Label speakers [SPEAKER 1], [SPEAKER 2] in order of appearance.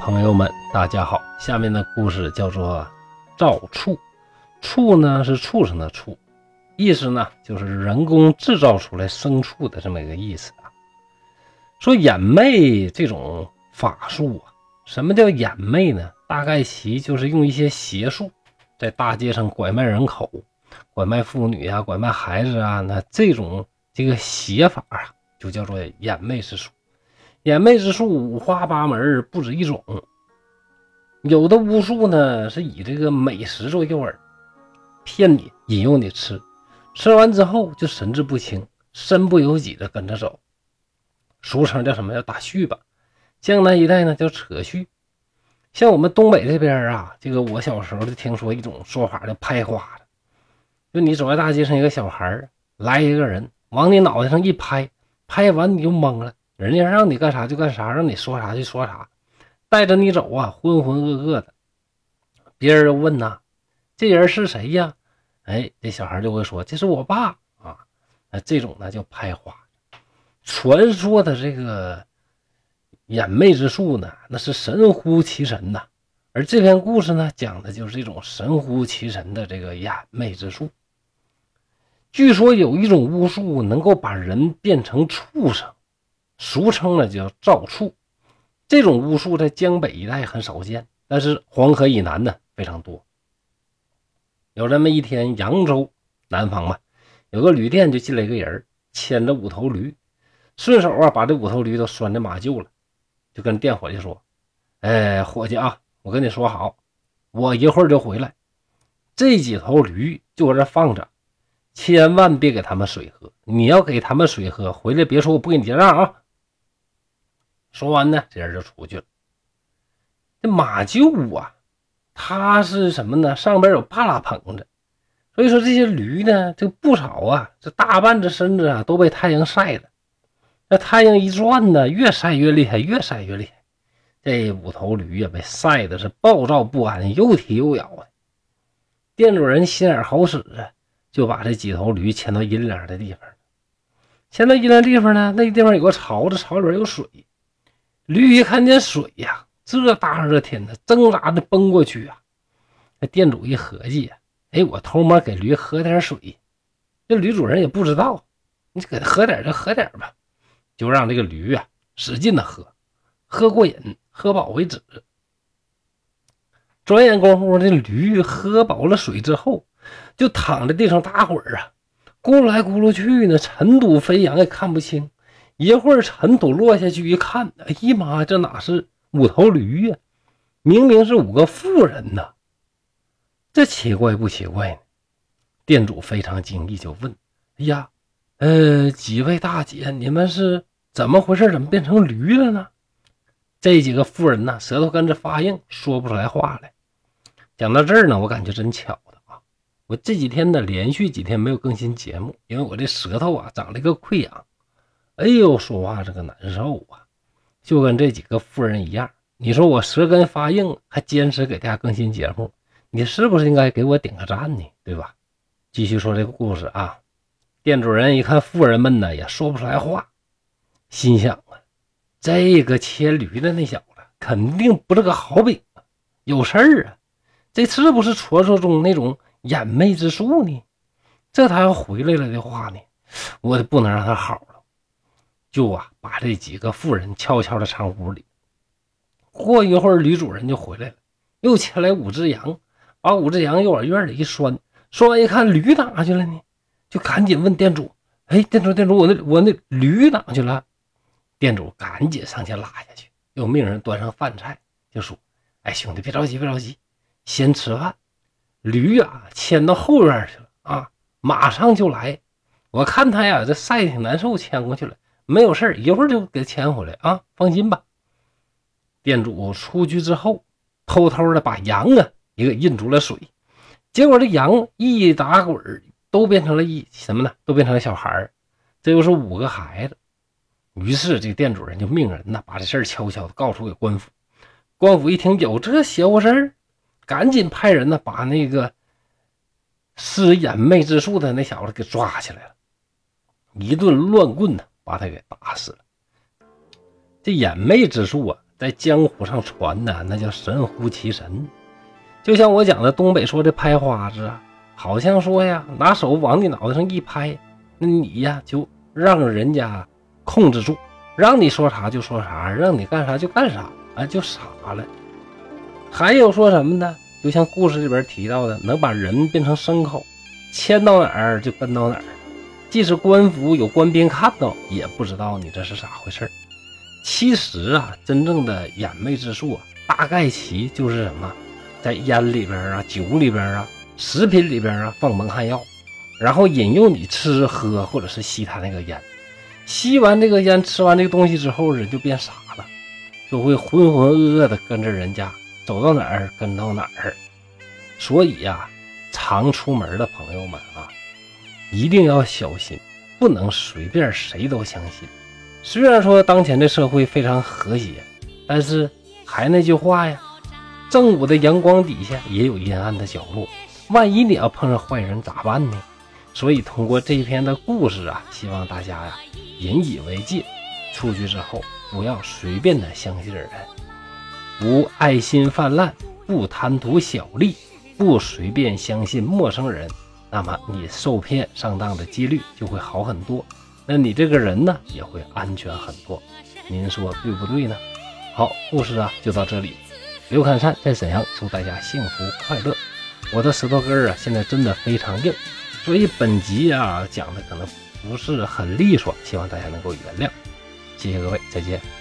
[SPEAKER 1] 朋友们，大家好。下面的故事叫做“造畜”，畜呢是畜生的畜，意思呢就是人工制造出来牲畜的这么一个意思啊。说眼魅这种法术啊，什么叫眼魅呢？大概其就是用一些邪术，在大街上拐卖人口、拐卖妇女啊、拐卖孩子啊，那这种这个邪法啊，就叫做眼魅之术。眼魅之术五花八门，不止一种。有的巫术呢，是以这个美食做诱饵，骗你、引诱你吃，吃完之后就神志不清，身不由己的跟着走，俗称叫什么叫打絮吧。江南一带呢叫扯絮。像我们东北这边啊，这个我小时候就听说一种说法叫拍花的，就你走在大街上，一个小孩来一个人往你脑袋上一拍，拍完你就懵了。人家让你干啥就干啥，让你说啥就说啥，带着你走啊，浑浑噩噩的。别人又问呐，这人是谁呀？哎，这小孩就会说，这是我爸啊。那这种呢叫拍花。传说的这个眼魅之术呢，那是神乎其神呐。而这篇故事呢，讲的就是这种神乎其神的这个眼魅之术。据说有一种巫术能够把人变成畜生。俗称呢叫造畜，这种巫术在江北一带很少见，但是黄河以南呢非常多。有这么一天，扬州南方嘛，有个旅店就进来一个人，牵着五头驴，顺手啊把这五头驴都拴在马厩了，就跟店伙计说：“哎，伙计啊，我跟你说好，我一会儿就回来，这几头驴就搁这放着，千万别给他们水喝。你要给他们水喝，回来别说我不给你结账啊。”说完呢，这人就出去了。这马厩啊，它是什么呢？上边有半拉棚子，所以说这些驴呢，这不少啊，这大半只身子啊都被太阳晒的。那太阳一转呢，越晒越厉害，越晒越厉害。这五头驴也被晒的是暴躁不安，又踢又咬啊。店主人心眼好使啊，就把这几头驴牵到阴凉的地方。牵到阴凉地方呢，那个地方有个槽子，槽里边有水。驴一看见水呀，这大热天的，挣扎着奔过去啊。那店主一合计呀，哎，我偷摸给驴喝点水。这驴主人也不知道，你给他喝点就喝点吧，就让这个驴啊使劲的喝，喝过瘾，喝饱为止。转眼功夫，这驴喝饱了水之后，就躺在地上打滚啊，咕噜来咕噜去呢，尘土飞扬，也看不清。一会儿尘土落下去，一看，哎呀妈，这哪是五头驴呀？明明是五个妇人呐！这奇怪不奇怪呢？店主非常惊异，就问：“哎呀，呃，几位大姐，你们是怎么回事？怎么变成驴了呢？”这几个妇人呢，舌头跟着发硬，说不出来话来。讲到这儿呢，我感觉真巧的啊！我这几天呢，连续几天没有更新节目，因为我这舌头啊长了一个溃疡。哎呦，说话这个难受啊，就跟这几个妇人一样。你说我舌根发硬，还坚持给大家更新节目，你是不是应该给我点个赞呢？对吧？继续说这个故事啊。店主人一看妇人们呢，也说不出来话，心想啊，这个切驴的那小子肯定不是个好饼啊，有事儿啊。这是不是传说中那种眼魅之术呢？这他要回来了的话呢，我不能让他好了。就啊，把这几个妇人悄悄的藏屋里。过一会儿，吕主人就回来了，又牵来五只羊，把五只羊又往院里一拴。拴完一看，驴哪去了呢？就赶紧问店主：“哎，店主，店主，我那我那驴哪去了？”店主赶紧上前拉下去，又命人端上饭菜，就说：“哎，兄弟，别着急，别着急，先吃饭。驴啊，牵到后院去了啊，马上就来。我看他呀，这晒挺难受，牵过去了。”没有事一会儿就给牵回来啊！放心吧。店主出去之后，偷偷的把羊啊也给印出了水，结果这羊一打滚都变成了一什么呢？都变成了小孩这又是五个孩子。于是这店主人就命人呢，把这事儿悄悄的告诉给官府。官府一听有这邪乎事儿，赶紧派人呢，把那个施眼魅之术的那小子给抓起来了，一顿乱棍呢。把他给打死了。这眼魅之术啊，在江湖上传的那叫神乎其神。就像我讲的东北说的拍花子，好像说呀，拿手往你脑袋上一拍，那你呀就让人家控制住，让你说啥就说啥，让你干啥就干啥，啊，就傻了。还有说什么呢？就像故事里边提到的，能把人变成牲口，牵到哪儿就跟到哪儿。即使官府有官兵看到，也不知道你这是咋回事其实啊，真正的眼魅之术啊，大概其就是什么，在烟里边啊、酒里边啊、食品里边啊放蒙汗药，然后引诱你吃喝或者是吸他那个烟。吸完这个烟，吃完这个东西之后，人就变傻了，就会浑浑噩噩的跟着人家。走到哪儿跟到哪儿，所以呀，常出门的朋友们，一定要小心，不能随便谁都相信。虽然说当前的社会非常和谐，但是还那句话呀，正午的阳光底下也有阴暗的角落，万一你要碰上坏人咋办呢？所以通过这一篇的故事啊，希望大家呀引以为戒，出去之后不要随便的相信人。不爱心泛滥，不贪图小利，不随便相信陌生人，那么你受骗上当的几率就会好很多。那你这个人呢，也会安全很多。您说对不对呢？好，故事啊就到这里。刘侃山在沈阳，祝大家幸福快乐。我的舌头根儿啊，现在真的非常硬，所以本集啊讲的可能不是很利索，希望大家能够原谅。谢谢各位，再见。